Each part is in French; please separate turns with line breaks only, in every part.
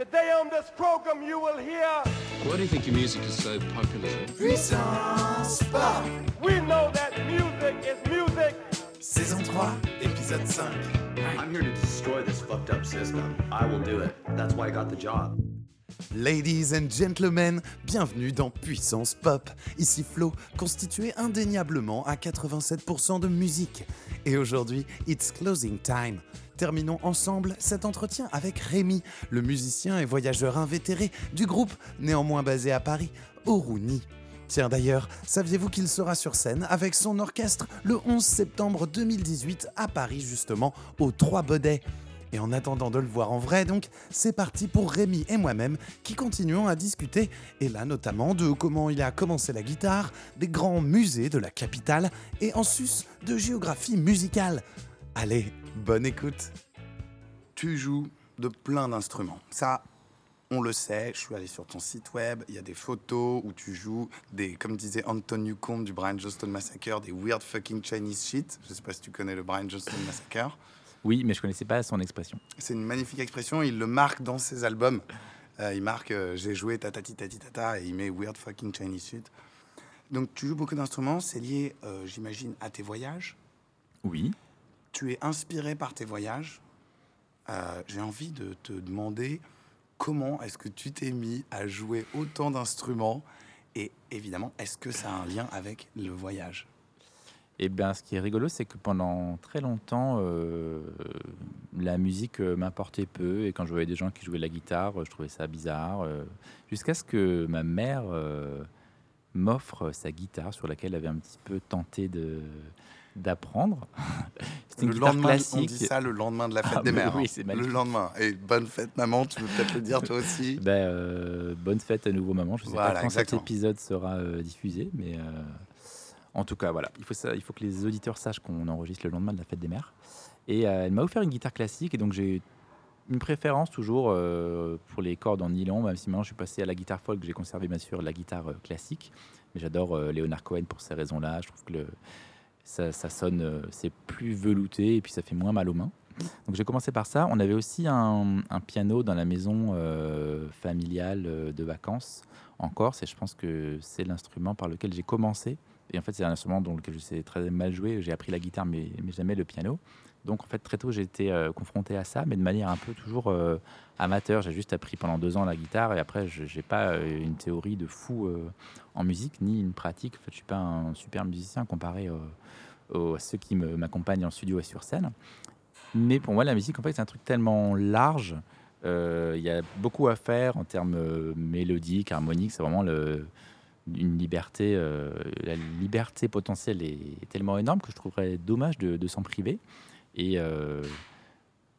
Today on this program you will hear
Why do you think your music is so popular?
Puissance Pop
we know that music is music.
Saison 3, épisode 5
I'm here to destroy this fucked up system. I will do it. That's why I got the job.
Ladies and gentlemen, bienvenue dans Puissance Pop. Ici Flo, constitué indéniablement à 87% de musique. Et aujourd'hui, it's closing time. Terminons ensemble cet entretien avec Rémi, le musicien et voyageur invétéré du groupe, néanmoins basé à Paris, Oruni. Tiens d'ailleurs, saviez-vous qu'il sera sur scène avec son orchestre le 11 septembre 2018 à Paris justement, aux Trois Bedets et en attendant de le voir en vrai, donc, c'est parti pour Rémi et moi-même qui continuons à discuter, et là notamment de comment il a commencé la guitare, des grands musées de la capitale, et en sus de géographie musicale. Allez, bonne écoute. Tu joues de plein d'instruments. Ça, on le sait, je suis allé sur ton site web, il y a des photos où tu joues des, comme disait Anton Newcomb du Brian Johnston Massacre, des weird fucking Chinese shit. Je sais pas si tu connais le Brian Johnston Massacre.
Oui, mais je connaissais pas son expression.
C'est une magnifique expression, il le marque dans ses albums. Euh, il marque euh, j'ai joué tatati tati tata et il met weird fucking Chinese shit. Donc tu joues beaucoup d'instruments, c'est lié, euh, j'imagine, à tes voyages.
Oui.
Tu es inspiré par tes voyages. J'ai envie de te demander comment est-ce que tu t'es mis à jouer autant d'instruments et évidemment, est-ce que ça a un lien avec le voyage?
Et bien, ce qui est rigolo, c'est que pendant très longtemps, euh, la musique euh, m'importait peu. Et quand je voyais des gens qui jouaient de la guitare, euh, je trouvais ça bizarre. euh, Jusqu'à ce que ma mère euh, m'offre sa guitare, sur laquelle elle avait un petit peu tenté de d'apprendre. C'était une
Le
guitare
lendemain, on
classique.
dit ça le lendemain de la fête
Ah,
des mères.
oui,
hein.
c'est
le lendemain. Et bonne fête, maman, tu veux peut-être le dire toi aussi
Ben, bonne fête à nouveau, maman. Je sais
Voilà,
pas quand
exactement.
cet épisode sera diffusé, mais en tout cas, voilà. Il faut, que les auditeurs sachent qu'on enregistre le lendemain de la fête des mères. Et euh, elle m'a offert une guitare classique, et donc j'ai une préférence toujours euh, pour les cordes en nylon, même si maintenant je suis passé à la guitare folk, j'ai conservé bien sûr la guitare euh, classique. Mais j'adore Leonard Cohen pour ces raisons-là. Je trouve que ça, sonne, c'est plus velouté et puis ça fait moins mal aux mains. Donc j'ai commencé par ça. On avait aussi un, un piano dans la maison familiale de vacances en Corse et je pense que c'est l'instrument par lequel j'ai commencé. Et en fait, c'est un instrument dont je sais très mal jouer. J'ai appris la guitare, mais, mais jamais le piano. Donc en fait, très tôt, j'ai été euh, confronté à ça, mais de manière un peu toujours euh, amateur. J'ai juste appris pendant deux ans la guitare et après, je n'ai pas euh, une théorie de fou en musique, ni une pratique. En fait, je suis pas un super musicien comparé à ceux qui m'accompagnent en studio et sur scène. Mais pour moi, la musique, en fait, c'est un truc tellement large. Il y a beaucoup à faire en termes mélodiques, harmoniques. C'est vraiment le, une liberté. euh, la liberté potentielle est tellement énorme que je trouverais dommage de, de s'en priver. Et euh,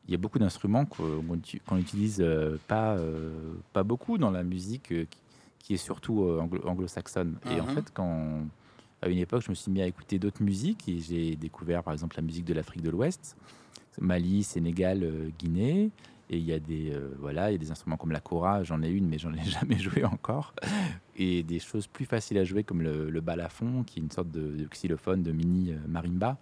il y a beaucoup d'instruments qu'on n'utilise euh, pas, euh, pas beaucoup dans la musique qui, qui est surtout anglo- anglo-saxonne. Et en
Mhm.
fait, quand à une époque, je me suis mis à écouter d'autres musiques et j'ai découvert par exemple la musique de l'Afrique de l'Ouest, Mali, Sénégal, Guinée. Et il y a des euh, voilà, il y a des instruments comme la kora, j'en ai une mais j'en ai jamais joué encore. Et des choses plus faciles à jouer comme le, le balafon, qui est une sorte de, de xylophone de mini euh, marimba,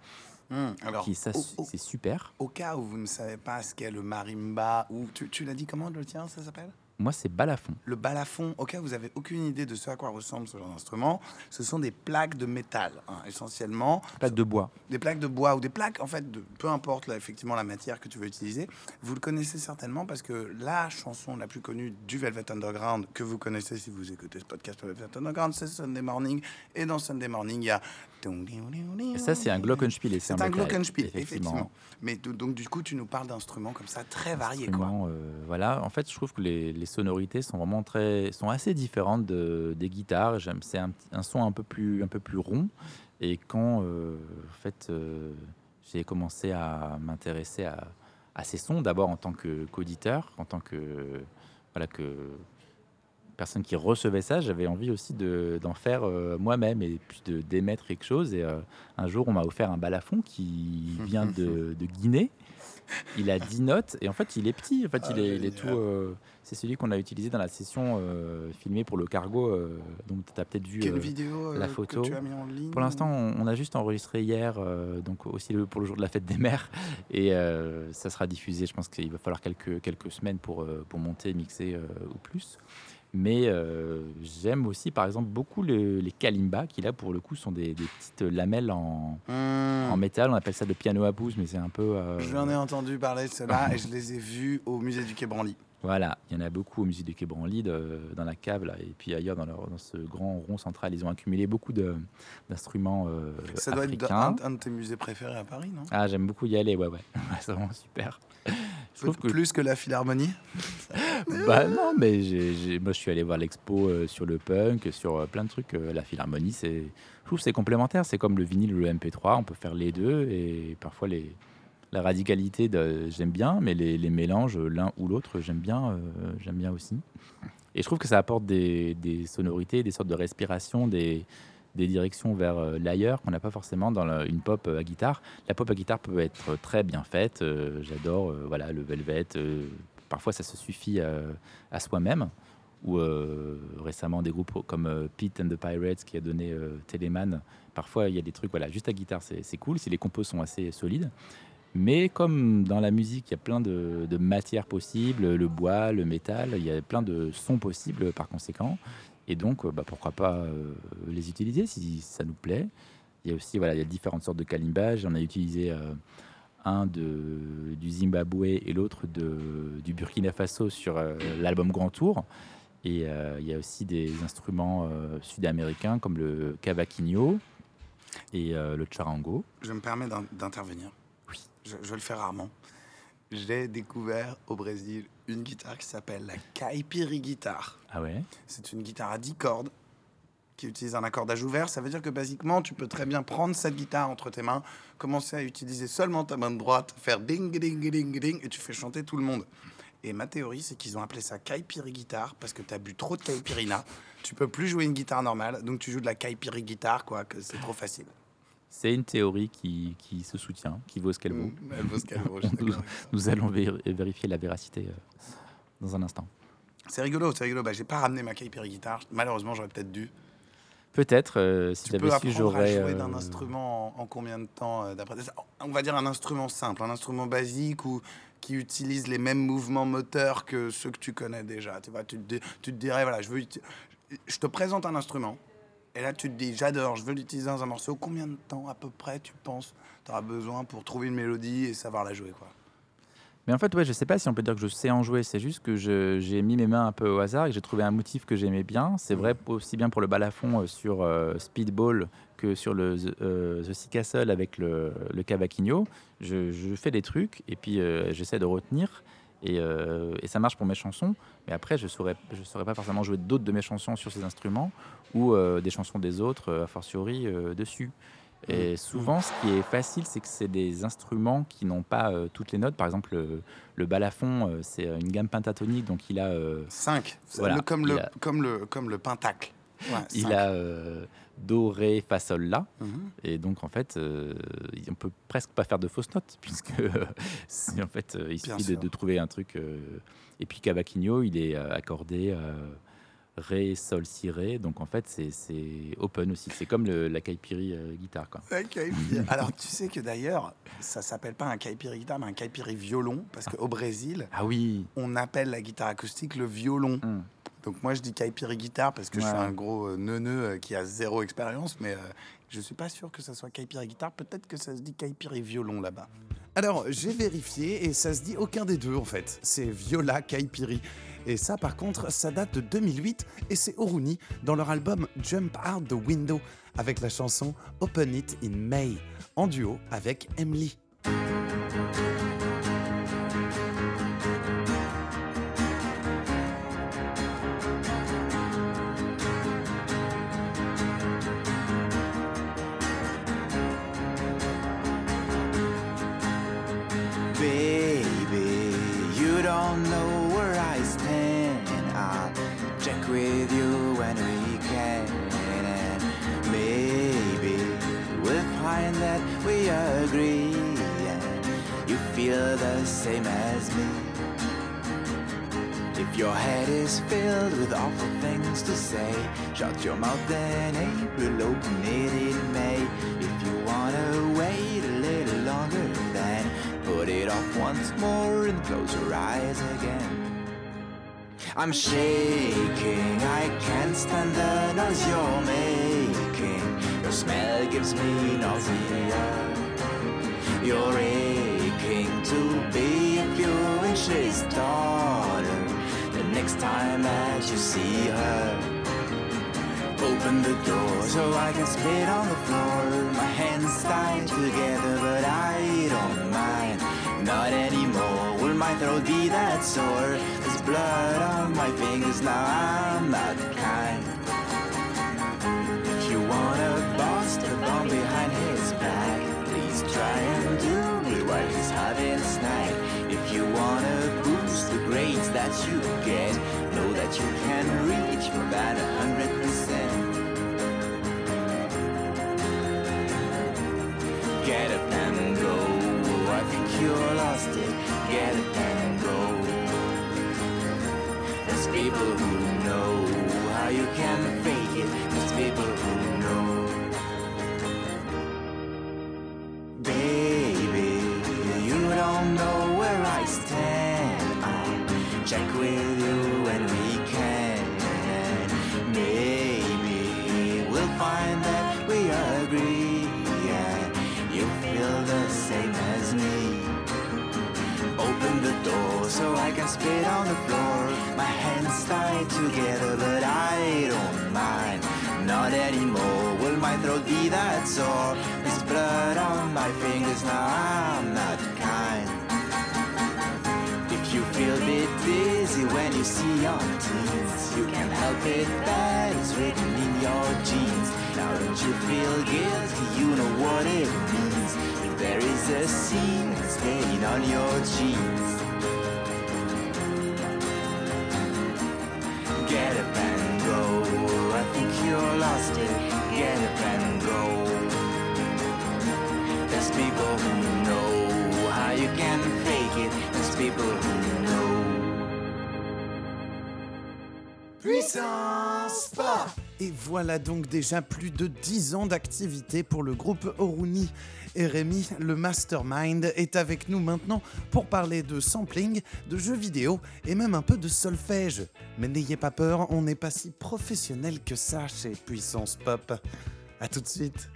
Hum, Alors,
c'est super.
au cas où vous ne savez pas ce qu'est le marimba, ou tu, tu l'as dit comment le tien, ça s'appelle?
Moi, c'est balafon.
Le balafon, au cas où vous avez aucune idée de ce à quoi ressemble ce genre d'instrument, ce sont des plaques de métal, hein, essentiellement.
Plaque de bois.
Des plaques de bois ou des plaques, en fait, de, peu importe là, effectivement la matière que tu veux utiliser. Vous le connaissez certainement parce que la chanson la plus connue du Velvet Underground, que vous connaissez si vous écoutez ce podcast Velvet Underground, c'est Sunday Morning. Et dans Sunday Morning, il y a.
Et ça, c'est un glockenspiel. et
C'est un
bloc-live,
glockenspiel, effectivement. Mais do- donc, du coup, tu nous parles d'instruments comme ça très variés, quoi.
Euh, voilà. En fait, je trouve que les, les sonorités sont vraiment très, sont assez différentes de, des guitares. J'aime, c'est un, son un peu plus, un peu plus rond. Et quand, euh, en fait, euh, j'ai commencé à m'intéresser à, à ces sons, d'abord en tant que qu'auditeur, en tant que, voilà, que personne qui recevait ça, j'avais envie aussi de- d'en faire euh, moi-même et puis de d'émettre quelque chose. Et un jour, on m'a offert un balafon qui vient de, de Guinée. Il a 10 notes et en fait, il est petit. En fait, il,
Ah,
est, il est
génial.
tout. euh, c'est celui qu'on a utilisé dans la session euh, filmée pour le cargo. euh, donc, tu as peut-être vu.
Vidéo
la
que
photo.
tu as mis en ligne
Pour l'instant, on, on a juste enregistré hier, donc aussi le- pour le jour de la fête des mères, et ça sera diffusé. Je pense qu'il va falloir quelques, quelques semaines pour, pour monter, mixer ou plus. Mais euh, j'aime aussi, par exemple, beaucoup le- les kalimba, qui là, pour le coup, sont des, des petites lamelles en,
Hmm.
en métal. On appelle ça le piano à bouse, mais c'est un peu. euh,
Je en ai entendu parler de cela et je les ai vus au musée du Quai Branly.
Voilà, il y en a beaucoup au musée du Quai Branly, de- dans la cave, là, et puis ailleurs dans, leur- dans ce grand rond central. Ils ont accumulé beaucoup d'instruments euh,
Ça doit être un, un de tes musées préférés à Paris, non?
Ah, j'aime beaucoup y aller, ouais. Ouais, c'est vraiment super. Trouve que.
Plus que la Philharmonie
Bah non, mais moi je suis allé voir l'expo euh, sur le punk, sur euh, plein de trucs. euh, la philharmonie, c'est. Je trouve c'est complémentaire. C'est comme le vinyle ou le MP3, on peut faire les deux et parfois les. La radicalité, de, j'aime bien, mais les, les mélanges, l'un ou l'autre, j'aime bien, j'aime bien aussi. Et je trouve que ça apporte des, des sonorités, des sortes de respiration, des, des directions vers euh, l'ailleurs qu'on n'a pas forcément dans une pop euh, à guitare. La pop à guitare peut être très bien faite. euh, j'adore voilà, le Velvet. parfois, ça se suffit à soi-même. Ou récemment, des groupes comme Pete and the Pirates qui a donné Telemann. Parfois, il y a des trucs, voilà, juste à guitare, c'est cool si les compos sont assez solides. Mais comme dans la musique, il y a plein de matières possibles, le bois, le métal, il y a plein de sons possibles par conséquent. Et donc, euh, bah, pourquoi pas euh, les utiliser si ça nous plaît. Il y a aussi voilà, il y a différentes sortes de kalimba. J'en ai utilisé euh, un de, du Zimbabwe et l'autre du Burkina Faso sur l'album Grand Tour. Et euh, il y a aussi des instruments euh, sud-américains comme le cavaquinho et euh, le charango.
Je me permets d'in- d'intervenir. Oui. Je, je le fais rarement. J'ai découvert au Brésil une guitare qui s'appelle la Caipiri Guitare.
Ah ouais?
C'est une guitare à 10 cordes qui utilise un accordage ouvert. Ça veut dire que basiquement, tu peux très bien prendre cette guitare entre tes mains, commencer à utiliser seulement ta main droite, faire ding ding ding ding, et tu fais chanter tout le monde. Et ma théorie, c'est qu'ils ont appelé ça Caipiri Guitare parce que tu as bu trop de Caipirina. Tu peux plus jouer une guitare normale, donc tu joues de la Caipiri Guitare, quoi, que c'est trop facile.
C'est une théorie qui, qui se soutient, qui vaut ce qu'elle vaut.
Mm, elle vaut ce qu'elle vaut.
Nous allons vér- vérifier la véracité euh, dans un instant.
C'est rigolo, c'est rigolo. Bah, j'ai pas ramené ma Caipiri Guitare. Malheureusement, j'aurais peut-être dû.
Peut-être, euh, si
Tu peux
j'avais su,
apprendre à
j'aurais.
jouer
euh,
d'un instrument en, en combien de temps euh, d'après On va dire un instrument simple, un instrument basique ou qui utilise les mêmes mouvements moteurs que ceux que tu connais déjà. Tu vois, tu te, tu te dirais voilà, je veux, je te présente un instrument et là tu te dis j'adore, je veux l'utiliser dans un morceau. Combien de temps à peu près tu penses tu auras besoin pour trouver une mélodie et savoir la jouer quoi?
Mais en fait, ouais, je sais pas si on peut dire que je sais en jouer. C'est juste que j'ai mis mes mains un peu au hasard et j'ai trouvé un motif que j'aimais bien. C'est vrai aussi bien pour le balafon euh, sur euh, Speedball que sur le The, euh, The Sea Castle avec le, le cavaquinho. Je, je fais des trucs et puis euh, j'essaie de retenir. Et, euh, et ça marche pour mes chansons, mais après je saurais, je saurais pas forcément jouer d'autres de mes chansons sur ces instruments ou euh, des chansons des autres, euh, a fortiori euh, dessus. Et souvent, ce qui est facile, c'est que c'est des instruments qui n'ont pas euh, toutes les notes. Par exemple, le, le balafon, euh, c'est une gamme pentatonique, donc il a, euh,
5
Voilà,
comme,
il
le,
a-
comme, le, comme le pentacle. Ouais,
il a euh, do, ré, fa, sol, la.
Mhm.
Et donc, en fait, euh, on peut presque pas faire de fausses notes, puisque en fait, euh, il suffit de, trouver un truc. euh, et puis, Cavaquinho, il est accordé ré, sol, si, ré. Donc, en fait, c'est- open aussi. C'est comme le- la Kaipiri euh, guitare, quoi.
Caipiri. Alors, tu sais que d'ailleurs, ça s'appelle pas un caipiri guitare, mais un caipiri violon, parce qu'au Brésil,
Ah oui
on appelle la guitare acoustique le violon.
Hum.
Donc moi, je dis caipiri guitare parce que je suis un gros euh, neuneu euh, qui a zéro expérience, mais euh, je suis pas sûr que ça soit caipiri guitare. Peut-être que ça se dit caipiri violon là-bas.
Alors, j'ai vérifié et ça se dit aucun des deux en fait. C'est Viola Kaipiri. Et ça, par contre, ça date de 2008 et c'est Oruni dans leur album Jump Out the Window avec la chanson Open It in May en duo avec Emily.
Same as me. If your head is filled with awful things to say, shut your mouth in April, eh? open it in May. If you wanna wait a little longer, then put it off once more and close your eyes again. I'm shaking, I can't stand the noise you're making. Your smell gives me nausea. You're aching to be a few inches taller. The next time that you see her, open the door so I can spit on the floor. My hands tied together, but I don't mind. Not anymore. Will my throat be that sore? There's blood on my fingers now. I'm not kind. If you wanna bust a bomb behind his back, please try and a snack. If you wanna boost the grades that you get, know that you can reach for about a hundred percent. Get up and go. Oh, I think you're lost it. Get up and go. There's people who know together, but I don't mind. Not anymore. Will my throat be that sore? There's blood on my fingers now. I'm not kind. If you feel a bit dizzy when you see your teens, you can't help it. That is written in your genes. Now don't you feel guilty? You know what it means. If there is a scene staying on your jeans. It. Get up and go. There's people who know how you can fake it. There's people who know.
Puissance pas
Et voilà donc déjà plus de 10 ans d'activité pour le groupe Oruni. Et Rémi, le mastermind, est avec nous maintenant pour parler de sampling, de jeux vidéo et même un peu de solfège. Mais n'ayez pas peur, on n'est pas si professionnel que ça chez Puissance Pop. A tout de suite.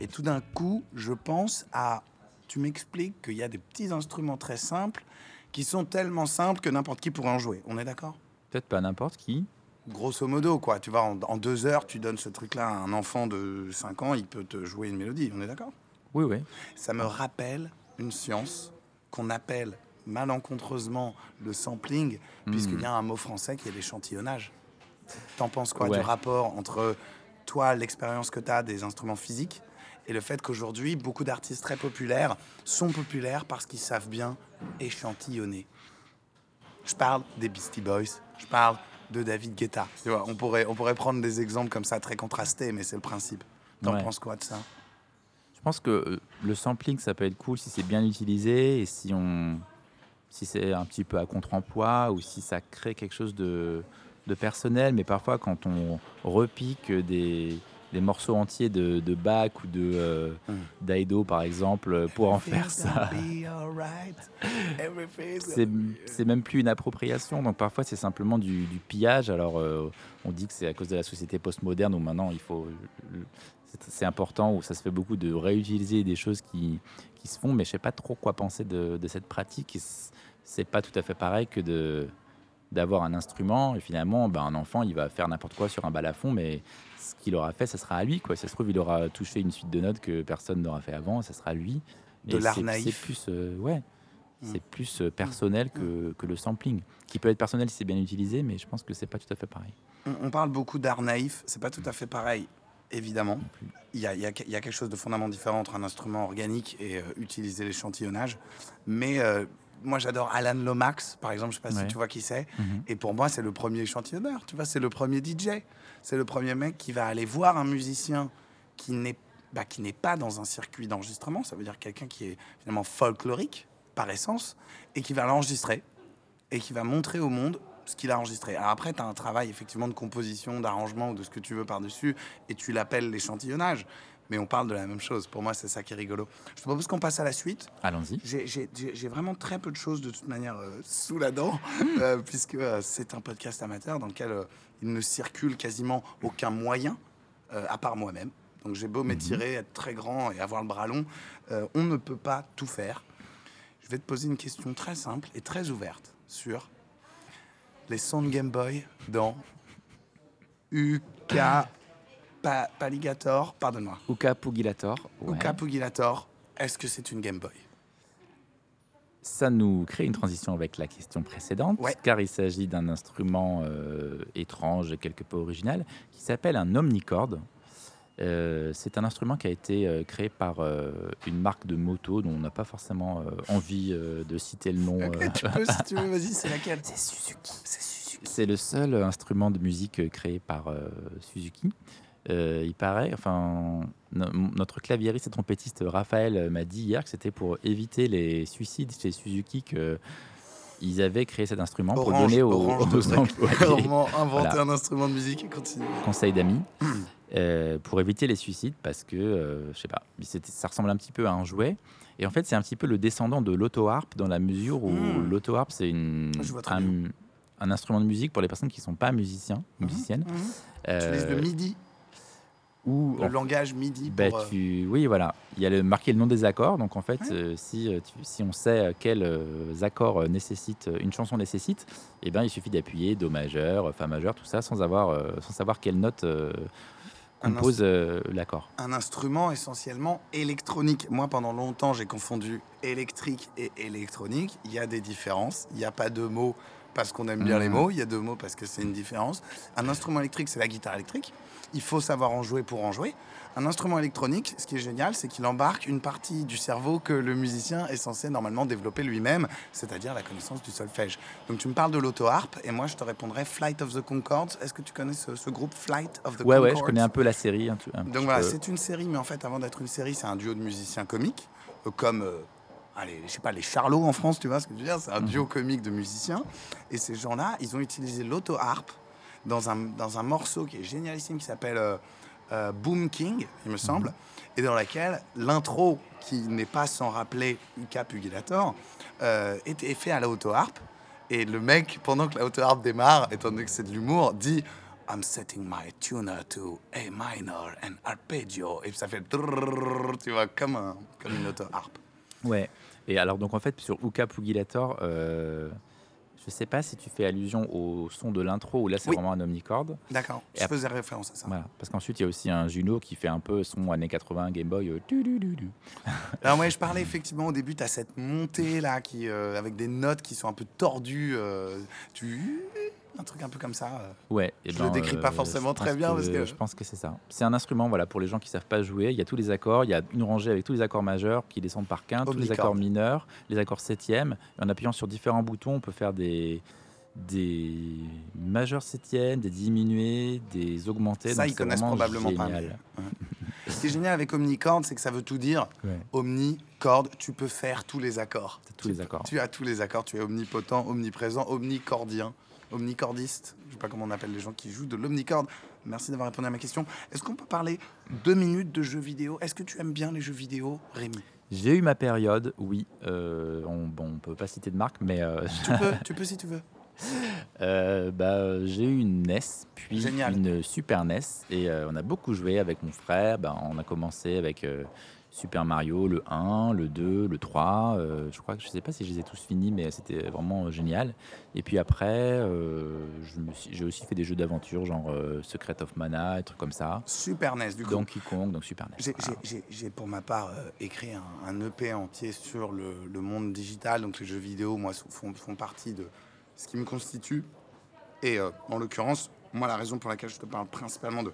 Et tout d'un coup, je pense à. Tu m'expliques qu'il y a des petits instruments très simples qui sont tellement simples que n'importe qui pourrait en jouer. On est d'accord?
Peut-être pas n'importe qui.
Grosso modo, quoi. Tu vois, en, en deux heures, tu donnes ce truc-là à un enfant de 5 ans, il peut te jouer une mélodie. On est d'accord?
Oui, oui.
Ça me rappelle une science qu'on appelle malencontreusement le sampling, puisqu'il y a un mot français qui est l'échantillonnage. T'en penses quoi
Ouais.
du rapport entre toi, l'expérience que tu as des instruments physiques, et le fait qu'aujourd'hui, beaucoup d'artistes très populaires sont populaires parce qu'ils savent bien échantillonner? Je parle des Beastie Boys, je parle de David Guetta. Tu vois, on, pourrait, on pourrait prendre des exemples comme ça très contrastés, mais c'est le principe. T'en
Ouais.
penses quoi de ça?
Je pense que euh, le sampling, ça peut être cool si c'est bien utilisé et si on, si c'est un petit peu à contre-emploi ou si ça crée quelque chose de, de personnel. Mais parfois, quand on repique des, des morceaux entiers de, de Bach ou de euh,
Mm.
d'Aido, par exemple, pour en faire ça, c'est c'est même plus une appropriation. Donc parfois, c'est simplement du, du pillage. Alors, euh, on dit que c'est à cause de la société postmoderne où maintenant il faut. c'est- C'est important, où ça se fait beaucoup de réutiliser des choses qui, qui se font, mais je sais pas trop quoi penser de, de cette pratique. C'est pas tout à fait pareil que de d'avoir un instrument et finalement ben, un enfant il va faire n'importe quoi sur un balafon mais ce qu'il aura fait ça sera à lui quoi ça se trouve il aura touché une suite de notes que personne n'aura fait avant ça sera à lui
De
Et
l'art
c'est-
naïf.
c'est plus euh, ouais
Mm.
c'est plus euh, personnel que, que le sampling qui peut être personnel si c'est bien utilisé mais je pense que c'est pas tout à fait pareil
On, on parle beaucoup d'art naïf, c'est pas tout à fait pareil, évidemment. Il y a, il y a- il y a quelque chose de fondamentalement différent entre un instrument organique et euh, utiliser l'échantillonnage. Mais euh, moi, j'adore Alan Lomax, par exemple, je sais pas si tu vois qui c'est.
Mhm.
Et pour moi, c'est le premier échantillonneur, tu vois, c'est le premier DJ. C'est le premier mec qui va aller voir un musicien qui n'est bah, qui n'est pas dans un circuit d'enregistrement, ça veut dire quelqu'un qui est finalement folklorique, par essence, et qui va l'enregistrer, et qui va montrer au monde ce qu'il a enregistré. Alors après, tu as un travail effectivement de composition, d'arrangement ou de ce que tu veux par-dessus, et tu l'appelles l'échantillonnage. Mais on parle de la même chose. Pour moi, c'est ça qui est rigolo. Je te propose qu'on passe à la suite.
Allons-y.
J'ai- vraiment très peu de choses de toute manière euh, sous la dent, euh, puisque euh, c'est un podcast amateur dans lequel il ne circule quasiment aucun moyen, à part moi-même. Donc j'ai beau m'étirer, être très grand et avoir le bras long, on ne peut pas tout faire. Je vais te poser une question très simple et très ouverte sur les sons de Game Boy dans UK Pa- Paligator, pardonne-moi,
Uka Pugilator. ouais.
UK Pugilator. Est-ce que c'est une Game Boy?
Ça nous crée une transition avec la question précédente,
Ouais.
car il s'agit d'un instrument euh, étrange et quelque peu original qui s'appelle un omnichord. Euh, c'est un instrument qui a été euh, créé par euh, une marque de moto dont on n'a pas forcément euh, envie euh, de citer le nom. Euh.
tu peux, si tu veux, vas-y, c'est laquelle?
C'est Suzuki.
C'est
le seul instrument de musique créé par euh, Suzuki. Euh, il paraît, enfin, no- notre claviériste et trompettiste Raphaël m'a dit hier que c'était pour éviter les suicides chez Suzuki que ils avaient créé cet instrument pour donner aux,
Orange
aux
devrait
employés.
Inventer
Voilà.
un instrument de musique et continuer.
conseil d'amis. Euh, pour éviter les suicides parce que euh, je sais pas, ça ressemble un petit peu à un jouet. Et en fait c'est un petit peu le descendant de l'auto-harpe dans la mesure où
Mm.
l'auto-harpe c'est une
très
un, instrument de musique pour les personnes qui sont pas musiciens musiciennes.
Tu utilises
Euh,
le MIDI,
ou
le langage MIDI
bah,
pour... euh,
tu- oui voilà il y a le marqué le nom des accords donc en fait
Ouais.
euh, si euh, tu- si on sait quels accords nécessite une chanson nécessite et ben il suffit d'appuyer do majeur fa majeur tout ça sans avoir euh, sans savoir quelle note euh, compose l'accord
un instrument essentiellement électronique. Moi, pendant longtemps, j'ai confondu électrique et électronique. Il y a des différences. Il n'y a pas deux mots parce qu'on aime bien les
Mhm.
mots. Il y a deux mots parce que c'est une différence. Un instrument électrique, c'est la guitare électrique. Il faut savoir en jouer pour en jouer. Un instrument électronique, ce qui est génial, c'est qu'il embarque une partie du cerveau que le musicien est censé normalement développer lui-même, c'est-à-dire la connaissance du solfège. Donc tu me parles de l'auto-harpe et moi je te répondrais Flight of the Concords. Est-ce que tu connais ce, ce groupe Flight of the
ouais ouais
Conchords
je connais un peu la série un tout- un
donc voilà, c'est une série, mais en fait, avant d'être une série, c'est un duo de musiciens comiques, euh, comme, euh, allez, je sais pas, les Charlots en France, tu vois ce que je veux dire? C'est un duo comique de musiciens. Et ces gens-là, ils ont utilisé l'auto-harpe dans un, dans un morceau qui est génialissime, qui s'appelle euh, euh, Boom King, il me semble, et dans laquelle l'intro, qui n'est pas sans rappeler Uka Pugilator, euh, est fait à la auto-harpe. Et le mec, pendant que la auto-harpe démarre, étant donné que c'est de l'humour, dit I'm setting my tuner to A minor and arpeggio. Et ça fait drrrr, tu vois, comme, un, comme une auto-harpe.
Ouais. Et alors, donc en fait, sur Uka Pugilator, euh, je sais pas si tu fais allusion au son de l'intro ou là c'est
Oui.
vraiment un omnichord.
D'accord, je faisais référence à ça.
Voilà. Parce qu'ensuite, il y a aussi un Juno qui fait un peu son années 80 Game Boy. euh, tu, tu.
Alors ouais, je parlais effectivement au début, tu as cette montée là, qui, euh, avec des notes qui sont un peu tordues. euh, tu... Un truc un peu comme ça. euh.
Ouais. et
Je le décris pas forcément
je
très
pense
bien, parce que-
Je pense que c'est ça. C'est un instrument voilà, pour les gens qui savent pas jouer. Il y a tous les accords. Il y a une rangée avec tous les accords majeurs qui descendent par quinte, tous les accords mineurs, les accords septièmes. Et en appuyant sur différents boutons, on peut faire des des majeurs septièmes, des diminués, des augmentés.
Ça,
Donc,
ils connaissent probablement pas,
génial.
Ce qui est génial avec Omnichord, c'est que ça veut tout dire.
Ouais.
Omnichord, tu peux faire tous les accords.
Tous les accords.
Tu as tous les accords, tu es omnipotent, omniprésent, omnicordien, omnicordiste. Je sais pas comment on appelle les gens qui jouent de l'omnicorde. Merci d'avoir répondu à ma question. Est-ce qu'on peut parler deux minutes de jeux vidéo? Est-ce que tu aimes bien les jeux vidéo, Rémi?
J'ai eu ma période, oui. Euh, on, bon, on peut pas citer de marque, mais euh,
Tu peux, tu peux si tu veux.
euh, bah, j'ai eu une NES, puis
Génial.
une Super NES, et euh, on a beaucoup joué avec mon frère. Ben, on a commencé avec euh, Super Mario, le 1, le 2, le 3. euh, je crois que je sais pas si je les ai tous finis, mais c'était vraiment euh, génial. Et puis après, euh, j'ai aussi fait des jeux d'aventure, genre euh, Secret of Mana, des trucs comme ça.
Super NES, du coup.
Donkey Kong, donc Super NES.
J'ai-
voilà.
pour ma part écrit un, un EP entier sur le, le monde digital, donc les jeux vidéo, moi, font, font partie de ce qui me constitue. Et en l'occurrence, moi, la raison pour laquelle je te parle principalement de.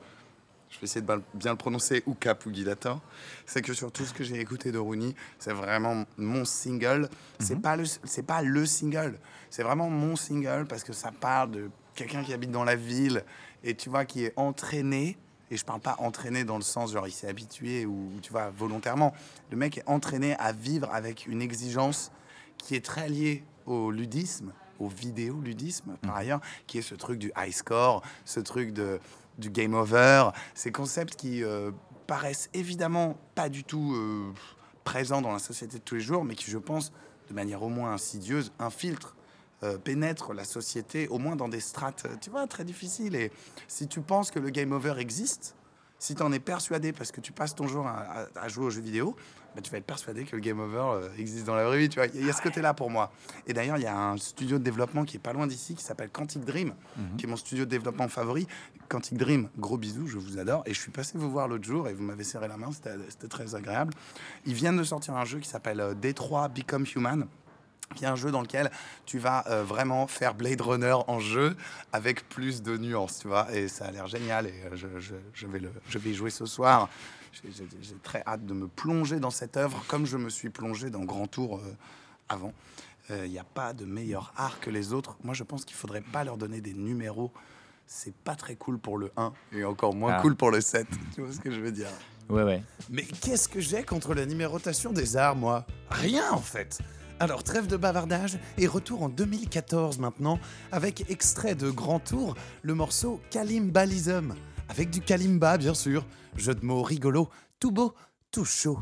Je vais essayer de bien- le prononcer, Uka Pugilator, c'est que sur tout ce que j'ai écouté de Rooney, c'est vraiment mon single. C'est pas le, c'est pas le single, c'est vraiment mon single parce que ça parle de quelqu'un qui habite dans la ville et tu vois qui est entraîné. Et je parle pas entraîné dans le sens genre il s'est habitué ou tu vois volontairement. Le mec est entraîné à vivre avec une exigence qui est très lié au ludisme, au vidéoludisme par ailleurs, qui est ce truc du high score, ce truc de, du game over, ces concepts qui euh, paraissent évidemment pas du tout euh, présents dans la société de tous les jours, mais qui, je pense, de manière au moins insidieuse, infiltrent, euh, pénètrent la société, au moins dans des strates, tu vois, très difficiles. Et si tu penses que le game over existe, si tu en es persuadé parce que tu passes ton jour à jouer aux jeux vidéo, bah, tu vas être persuadé que le game over euh, existe dans la vraie vie. Tu vois, il y a ce côté-là pour moi. Et d'ailleurs, il y a un studio de développement qui est pas loin d'ici, qui s'appelle Quantic Dream, qui est mon studio de développement favori. Quantic Dream, gros bisous, je vous adore. Et je suis passé vous voir l'autre jour et vous m'avez serré la main, c'était très agréable. Ils viennent de sortir un jeu qui s'appelle euh, Detroit Become Human qui est un jeu dans lequel tu vas euh, vraiment faire Blade Runner en jeu avec plus de nuances, tu vois, et ça a l'air génial, et euh, je, je- je vais le, je vais y jouer ce soir. J'ai- très hâte de me plonger dans cette œuvre comme je me suis plongé dans Grand Tour euh, avant. Il n'y a pas de meilleur art que les autres. Moi, je pense qu'il faudrait pas leur donner des numéros. C'est pas très cool pour le 1 et encore moins
Ah.
cool pour le 7. Tu vois ce que je veux dire?
Ouais, ouais.
Mais qu'est-ce que j'ai contre la numérotation des arts, moi? Rien en fait alors trêve de bavardage et retour en 2014 maintenant avec extrait de Grand Tour, le morceau Kalimbalism. Avec du kalimba bien sûr, jeu de mots rigolo, tout beau, tout chaud.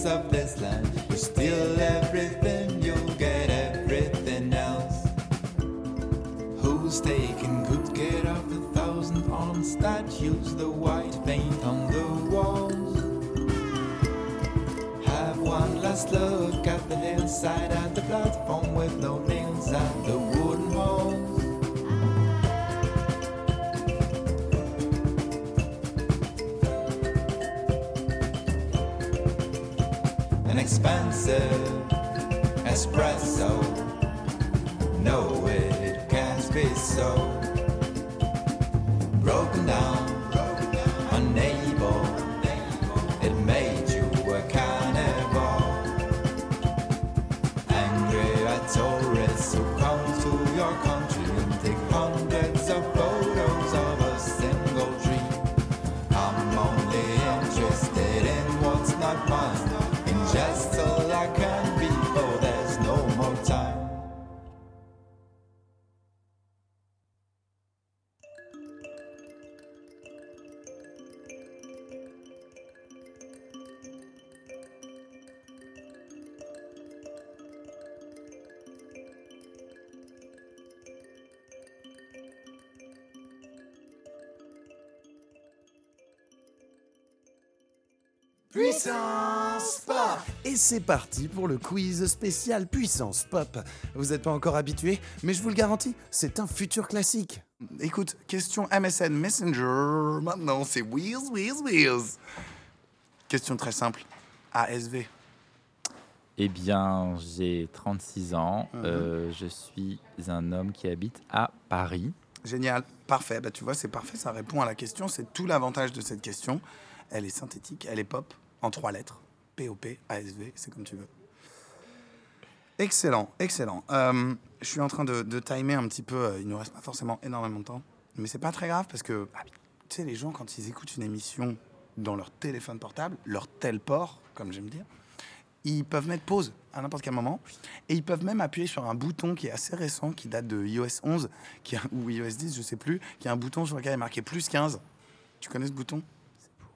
Pictures of this land, you steal everything, you get everything else. Who's taking good care of the thousand arms that use the white paint on the walls? Have one last look at the hillside and the platform with no nails and the expensive espresso. No, it can't be so. Broken down, unable. It made you a cannibal. Angry at tourists who come to your country and take hundreds of photos of a single dream. I'm only interested in what's not mine. I can be, for there's no more time.
Puissance Et c'est parti pour le quiz spécial Puissance Pop. Vous n'êtes pas encore habitué, mais je vous le garantis, c'est un futur classique.
Écoute, question MSN Messenger. Maintenant, c'est Wheels, Wheels, Wheels. Question très simple. ASV.
Eh bien, j'ai 36 ans. euh, je suis un homme qui habite à Paris.
Génial, parfait. Bah, tu vois, c'est parfait, ça répond à la question. C'est tout l'avantage de cette question. Elle est synthétique, elle est pop, en trois lettres. POP, ASV, c'est comme tu veux. Excellent, excellent. Euh, je suis en train de, timer un petit peu. euh, Il ne nous reste pas forcément énormément de temps. Mais c'est pas très grave parce que, ah, tu sais, les gens, quand ils écoutent une émission dans leur téléphone portable, leur tel port, comme j'aime dire, ils peuvent mettre pause à n'importe quel moment et ils peuvent même appuyer sur un bouton qui est assez récent, qui date de iOS 11 qui ou iOS 10, je sais plus, qui a un bouton sur lequel est marqué plus 15. Tu connais ce bouton?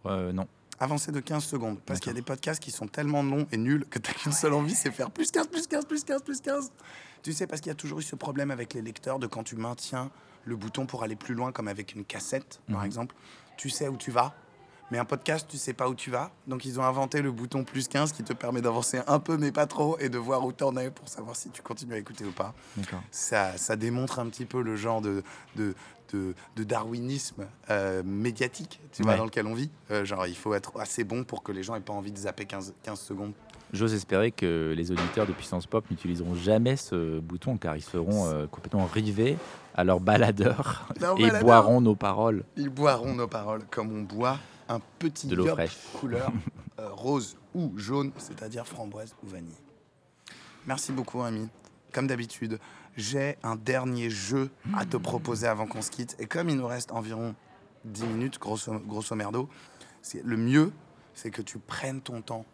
Euh, non.
Avancer de 15 secondes. Parce qu'il y a des podcasts qui sont tellement longs et nuls que tu n'as qu'une seule envie, c'est faire plus 15, plus 15, plus 15, plus 15. Tu sais, parce qu'il y a toujours eu ce problème avec les lecteurs de quand tu maintiens le bouton pour aller plus loin, comme avec une cassette, par
Mhm.
exemple. Tu sais où tu vas. Mais un podcast, tu sais pas où tu vas. Donc, ils ont inventé le bouton plus 15 qui te permet d'avancer un peu, mais pas trop, et de voir où t'en es pour savoir si tu continues à écouter ou pas ça, ça démontre un petit peu le genre de, de, de, de darwinisme euh, médiatique tu vois, dans lequel on vit. Euh, genre, il faut être assez bon pour que les gens aient pas envie de zapper 15, 15 secondes.
J'ose espérer que les auditeurs de Puissance Pop n'utiliseront jamais ce bouton car ils seront euh, complètement rivés à leur baladeur et
baladeur.
boiront nos paroles
Ils boiront nos paroles comme on boit un petit
de l'eau fraîche.
couleur rose ou jaune, c'est-à-dire framboise ou vanille. Merci beaucoup, Ami. Comme d'habitude, j'ai un dernier jeu à te proposer avant qu'on se quitte. Et comme il nous reste environ 10 minutes, grosso, grosso merdo, c'est- le mieux, c'est que tu prennes ton temps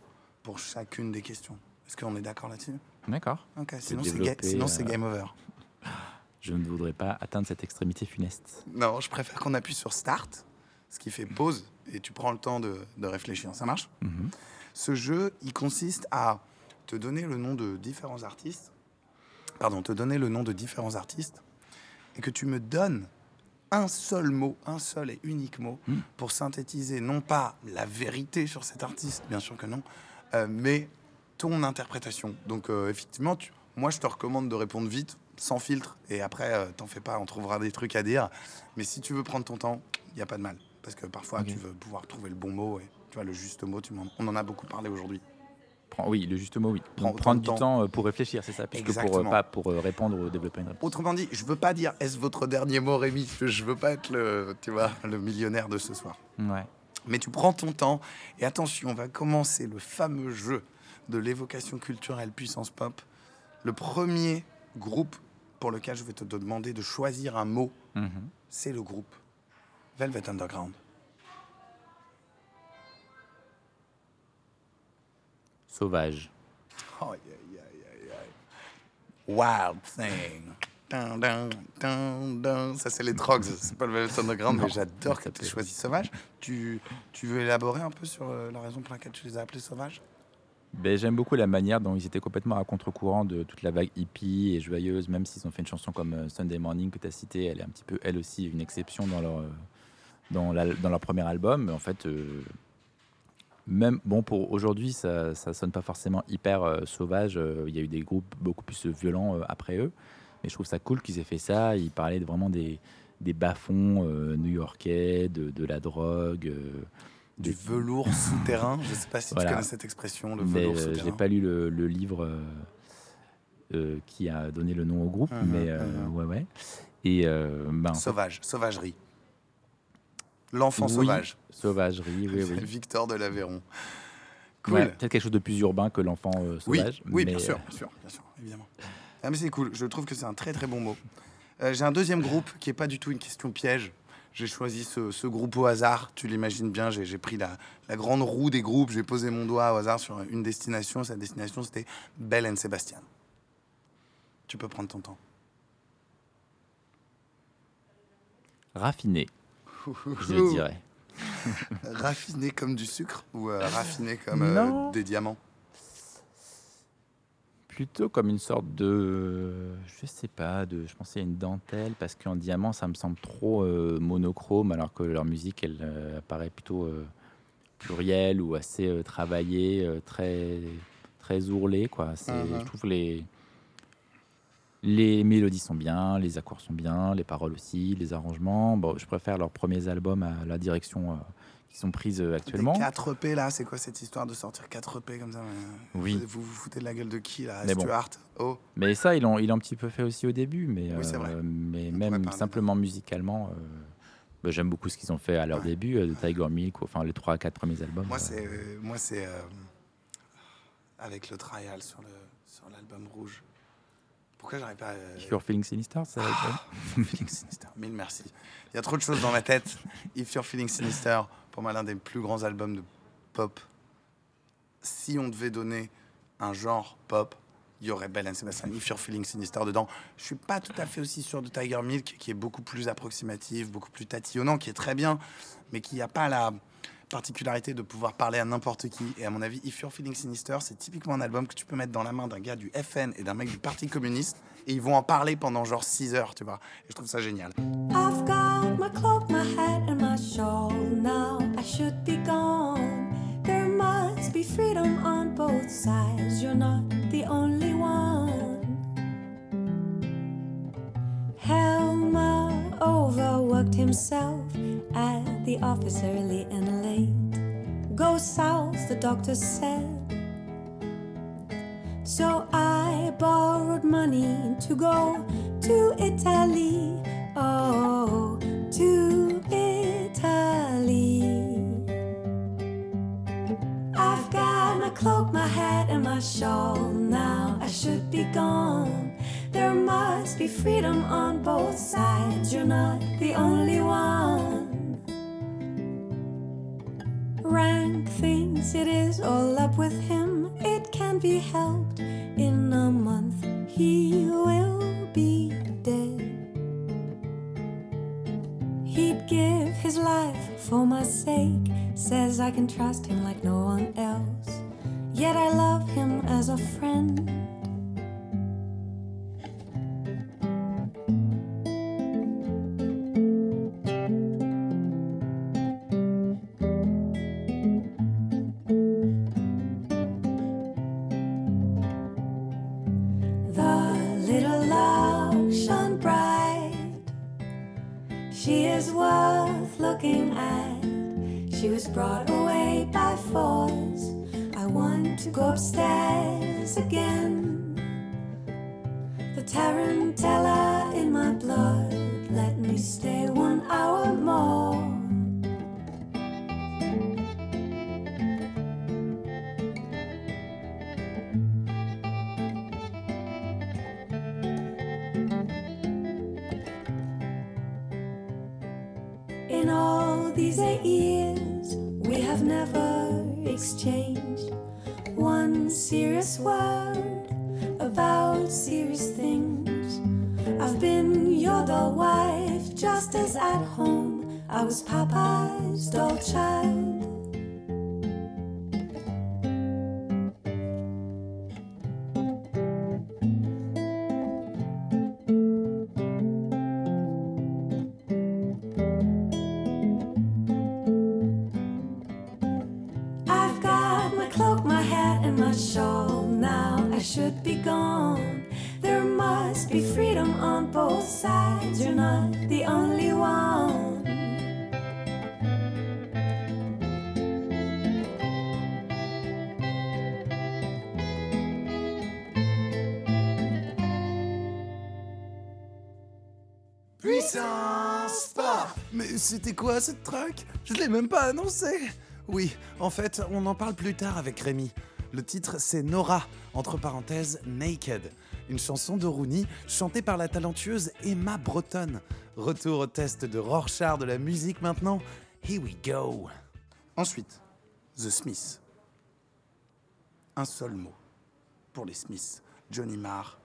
pour chacune des questions. Est-ce qu'on est d'accord là-dessus?
D'accord.
Ok, sinon c'est ga-
euh,
game over.
Je ne voudrais pas atteindre cette extrémité funeste.
Non, je préfère qu'on appuie sur start, ce qui fait pause, et tu prends le temps de, de réfléchir. Ça marche?
Mhm.
Ce jeu, il consiste à te donner le nom de différents artistes, pardon, te donner le nom de différents artistes, et que tu me donnes un seul mot, un seul et unique mot,
Mm.
pour synthétiser non pas la vérité sur cet artiste, bien sûr que non, euh, mais ton interprétation. Donc euh, effectivement, tu- moi je te recommande de répondre vite, sans filtre, et après, euh, t'en fais pas, on trouvera des trucs à dire. Mais si tu veux prendre ton temps, il n'y a pas de mal. Parce que parfois, tu veux pouvoir trouver le bon mot, et tu vois, le juste mot, tu on en a beaucoup parlé aujourd'hui.
Oui, le juste mot, oui. Donc, prendre du
temps.
temps euh, pour réfléchir, c'est ça Puisque pour, euh,
Exactement.
pas pour euh, répondre ou développer une réponse.
Autrement dit, je veux pas dire est-ce votre dernier mot, Rémi? Je veux pas être le, tu vois, le millionnaire de ce soir.
Ouais.
Mais tu prends ton temps et attention, on va commencer le fameux jeu de l'évocation culturelle puissance pop. Le premier groupe pour lequel je vais te demander de choisir un mot,
Mhm.
c'est le groupe Velvet Underground.
Sauvage.
Oh, yeah, yeah, yeah, yeah. Wild thing. Dun, dun, dun, dun. Ça, c'est les drogues, c'est pas le Velvet Underground, mais j'adore que tu aies
peut-
choisi Sauvage. Tu, tu veux élaborer un peu sur euh, la raison pour laquelle tu les as appelés Sauvages?
Ben, J'aime beaucoup la manière dont ils étaient complètement à contre-courant de toute la vague hippie et joyeuse, même s'ils ont fait une chanson comme euh, Sunday Morning que tu as citée, elle est un petit peu, elle aussi, une exception dans leur, euh, dans la- dans leur premier album. En fait, euh, même, bon, pour aujourd'hui, ça, ça sonne pas forcément hyper euh, sauvage. euh, Il y a eu des groupes beaucoup plus violents euh, après eux. Mais je trouve ça cool qu'ils aient fait ça. Ils parlaient de- vraiment des, des bas-fonds new-yorkais, de, de la drogue.
Du velours souterrain. Je sais pas si
Voilà.
tu connais cette expression, le velours souterrain.
j'ai pas lu le, le livre euh, euh, qui a donné le nom au groupe,
Mhm,
mais euh,
mhm.
ouais, ouais. Et ben,
Sauvage, sauvagerie. L'enfant
oui,
sauvage.
Sauvagerie, oui, oui.
Victor de l'Aveyron. Cool.
Ouais, Peut-être quelque chose de plus urbain que l'enfant euh, sauvage.
oui
mais,
bien sûr,
euh,
bien sûr, bien sûr, évidemment. Ah, mais c'est cool, je trouve que c'est un très très bon mot. Euh, J'ai un deuxième groupe qui n'est pas du tout une question piège. J'ai choisi ce, ce groupe au hasard, tu l'imagines bien, j'ai j'ai pris la, la grande roue des groupes, j'ai posé mon doigt au hasard sur une destination, cette destination c'était Belle and Sébastien. Tu peux prendre ton temps.
Raffiné, je dirais.
Raffiné comme du sucre ou euh, raffiné comme euh, des diamants?
Plutôt comme une sorte de, je sais pas, de, je pensais à une dentelle parce qu'en diamant ça me semble trop euh, monochrome alors que leur musique elle euh, apparaît plutôt euh, plurielle ou assez euh, travaillée, euh, très très ourlée quoi. C'est,
Mhm.
je trouve les les mélodies sont bien, les accords sont bien, les paroles aussi, les arrangements. Bon, je préfère leurs premiers albums à la direction euh, qui sont prises euh, actuellement.
Les 4 EP là, c'est quoi cette histoire de sortir 4 EP comme ça euh,
Oui.
Vous vous foutez de la gueule de qui là
Mais bon.
Stuart? Oh
Mais ça, ils l'ont, ils l'ont un petit peu fait aussi au début, mais,
Oui,
euh, mais
On
même simplement musicalement, euh, bah, j'aime beaucoup ce qu'ils ont fait à leur
Ouais.
début, de Tiger Milk, enfin les 3 à 4 premiers albums.
Moi, c'est moi c'est avec le trial sur le sur l'album rouge. Pourquoi j'arrive pas euh,
If You're Feeling Sinister, ça
Feeling Sinister. Mille merci. Il y a trop de choses dans ma tête. If You're Feeling Sinister, pour moi l'un des plus grands albums de pop. Si on devait donner un genre pop, il y aurait Belle and Sebastian, If You're Feeling Sinister dedans. Je suis pas tout à fait aussi sûr de Tiger Milk, qui est beaucoup plus approximatif, beaucoup plus tatillonnant, qui est très bien, mais qui n'a pas la particularité de pouvoir parler à n'importe qui. Et à mon avis, If You're Feeling Sinister, c'est typiquement un album que tu peux mettre dans la main d'un gars du FN et d'un mec du Parti communiste. Et ils vont en parler pendant genre 6 heures, tu vois. Et je trouve ça génial.
The office early and late. Go south, the doctor said. So I borrowed money to go to Italy. Oh, to Italy. I've got my cloak, my hat, and my shawl. Now I should be gone. There must be freedom on both sides. You're not the only one. It is all up with him. It can be helped. In a month, he will be dead. He'd give his life for my sake. Says I can trust him like no one else. Yet I love him as a friend. She is worth looking at. She was brought away by force. I want to go upstairs again. The tarantella in my blood. Let me stay eight years, we have never exchanged one serious word about serious things. I've been your doll wife just as at home I was Papa's doll child.
Puissance Pop
Mais c'était quoi cette track Je l'ai même pas annoncé Oui, en fait, on en parle plus tard avec Rémi. Le titre, c'est Nora, entre parenthèses, Naked. Une chanson de Rooney chantée par la talentueuse Emma Breton. Retour au test de Rorschach de la musique maintenant. Here we go
Ensuite, The Smiths. Un seul mot pour les Smiths. Johnny Marr,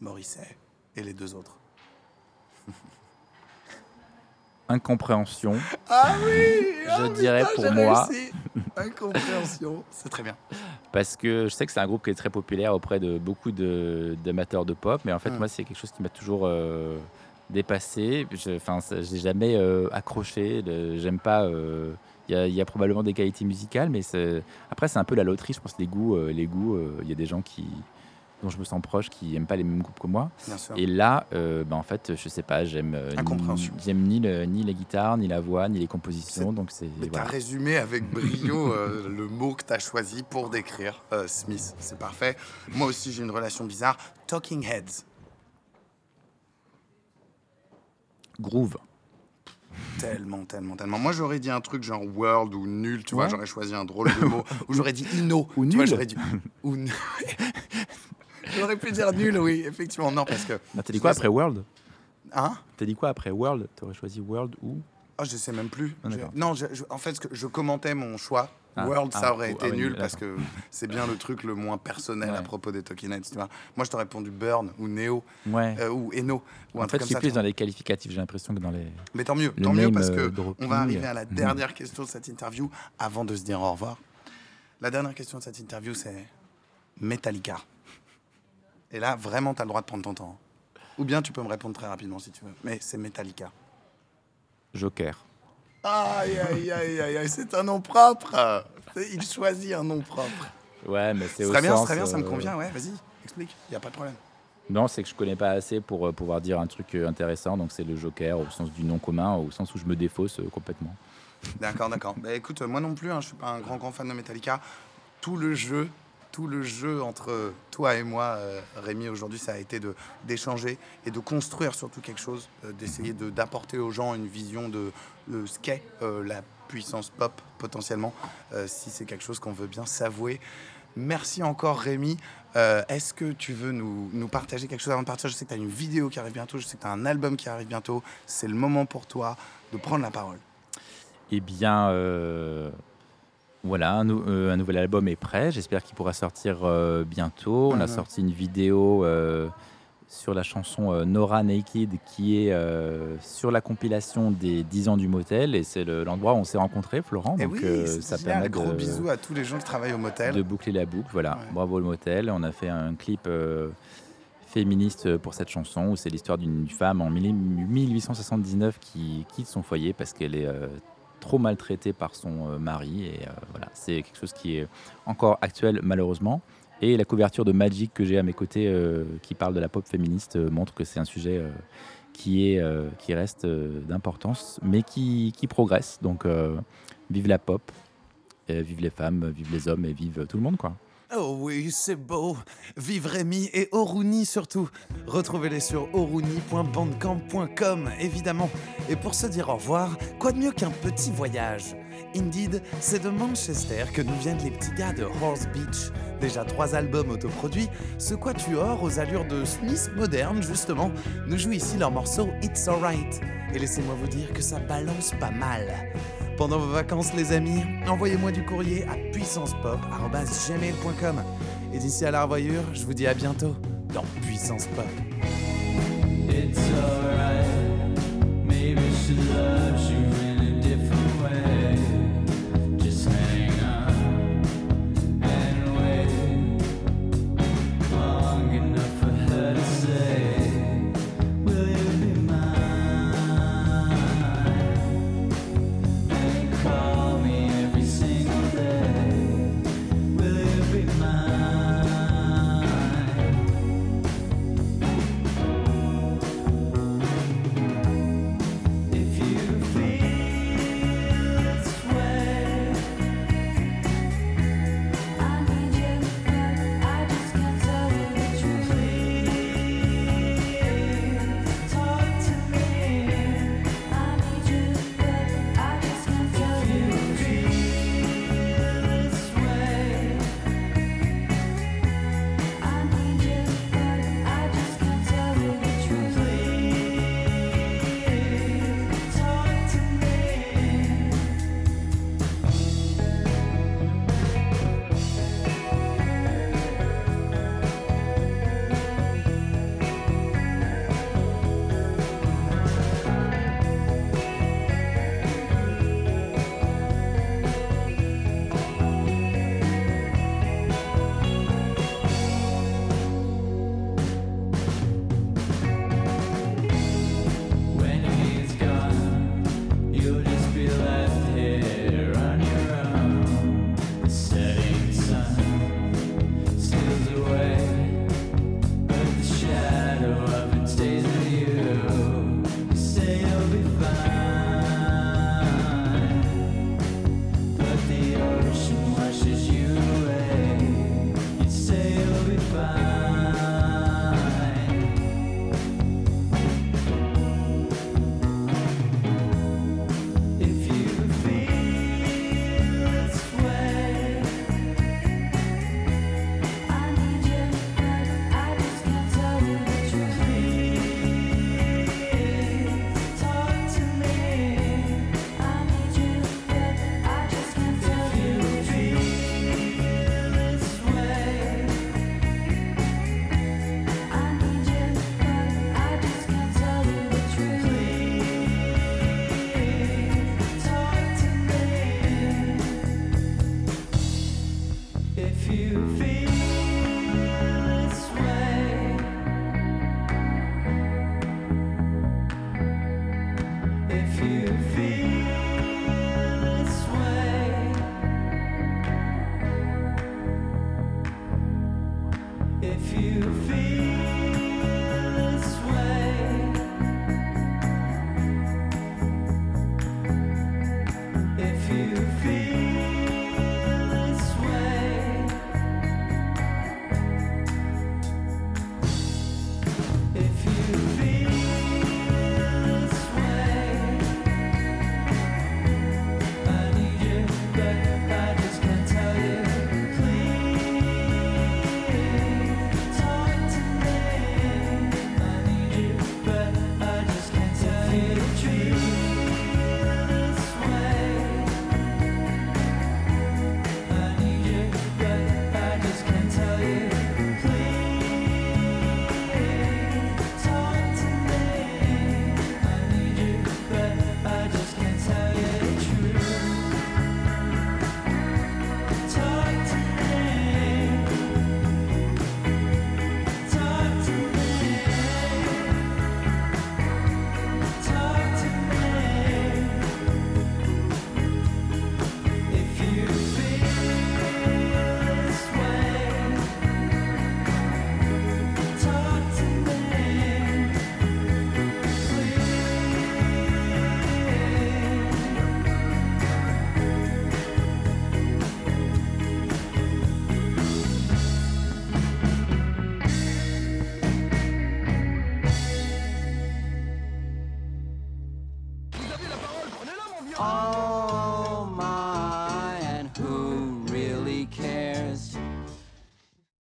Morrissey et les deux autres.
Incompréhension.
Ah oui
Je dirais pour moi.
Incompréhension. C'est très bien.
Parce que je sais que c'est un groupe qui est très populaire auprès de beaucoup de- d'amateurs de, pop, mais en fait,
Mm.
moi, c'est quelque chose qui m'a toujours euh, dépassé. Je- Enfin, j'ai jamais euh, accroché. J'aime pas. euh, Il y, a- il y a probablement des qualités musicales, mais après, c'est un peu la loterie. Je pense les goûts. euh, les goûts. euh, Il y a des gens qui dont je me sens proche qui aiment pas les mêmes groupes que moi. Et là, euh, bah, en fait, je sais pas, j'aime euh, ni, j'aime ni, le- ni les guitares, ni la voix, ni les compositions. Donc c'est voilà.
t'as résumé avec brio euh, le mot que t'as choisi pour décrire euh, Smith. C'est parfait. Moi aussi, j'ai une relation bizarre. Talking Heads.
groove.
Tellement, tellement, tellement. Moi, j'aurais dit un truc genre world ou nul, tu vois. J'aurais choisi un drôle de mot. ou j'aurais dit inno.
Ou
tu vois,
nul.
j'aurais dit. Ou nul. j'aurais pu dire nul, oui, effectivement. Non, parce que.
Ah, T'as dit quoi après World?
Hein?
T'as dit quoi après World? T'aurais choisi World ou?
Oh, je sais même plus.
Ah,
non, je- je- en fait, je commentais mon choix.
Ah,
World, ça aurait été nul parce que c'est bien le truc le moins personnel à propos des Talking Heads. Tu vois. Moi, je t'aurais répondu Burn ou Neo
Ouais.
euh, ou Eno ou un
en
truc
fait,
ça.
plus dans les qualificatifs, j'ai l'impression que dans les.
Mais tant mieux,
le
tant mieux parce que
euh, dropping.
on va arriver à la dernière question de cette interview avant de se dire au revoir. La dernière question de cette interview, c'est Metallica. Et là, vraiment, tu as le droit de prendre ton temps. Ou bien tu peux me répondre très rapidement si tu veux. Mais c'est Metallica.
Joker.
Aïe, aïe, aïe, aïe, aïe, c'est un nom propre. Il choisit un nom propre.
Ouais, mais c'est au
Très bien,
sens,
très bien, ça me
euh,
convient, ouais, vas-y, explique, il n'y a pas de problème.
Non, c'est que je connais pas assez pour euh, pouvoir dire un truc euh, intéressant. Donc c'est le Joker au sens du nom commun, au sens où je me défausse complètement.
D'accord, d'accord. Bah écoute, moi non plus, hein, je suis pas un grand, grand fan de Metallica. Tout le jeu, tout le jeu entre toi et moi, euh, Rémi, aujourd'hui, ça a été d'échanger et de construire surtout quelque chose, euh, d'essayer de d'apporter aux gens une vision de, ce qu'est euh, la puissance pop potentiellement, si c'est quelque chose qu'on veut bien s'avouer. Merci encore Rémi. Est-ce que tu veux nous, partager quelque chose avant de partir? Je sais que tu as une vidéo qui arrive bientôt, je sais que tu as un album qui arrive bientôt. C'est le moment pour toi de prendre la parole.
Eh bien, voilà, un, nou- euh, un nouvel album est prêt. J'espère qu'il pourra sortir euh, bientôt. On a
Mhm.
sorti une vidéo euh, sur la chanson Nora Naked qui est sur la compilation des 10 ans du motel. Et c'est le- l'endroit où on s'est rencontrés, Florent.
Et
Donc
Eh oui, c'est
ça
génial.
permet
Gros
de,
bisous à tous les gens qui travaillent au motel.
de boucler la boucle. Voilà,
Ouais.
bravo le motel. On a fait un clip féministe pour cette chanson où c'est l'histoire d'une femme en 1879 qui quitte son foyer parce qu'elle est trop maltraitée par son euh, mari. Et euh, voilà, c'est quelque chose qui est encore actuel malheureusement. Et la couverture de Magic que j'ai à mes côtés euh, qui parle de la pop féministe montre que c'est un sujet qui, est, qui reste d'importance, mais qui, progresse. Donc, vive la pop, vive les femmes, vive les hommes et vive tout le monde, quoi.
Oh oui, c'est beau. Vive Rémi et Oruni surtout. Retrouvez-les sur oruni.bandcamp.com, évidemment. Et pour se dire au revoir, quoi de mieux qu'un petit voyage? Indeed, c'est de Manchester que nous viennent les petits gars de Horse Beach. Déjà trois albums autoproduits, ce quatuor aux allures de Smith moderne justement, nous joue ici leur morceau It's Alright. Et laissez-moi vous dire que ça balance pas mal. Pendant vos vacances, les amis, envoyez-moi du courrier à puissancepop.gmail.com. Et d'ici à la revoyure, je vous dis à bientôt dans Puissance Pop.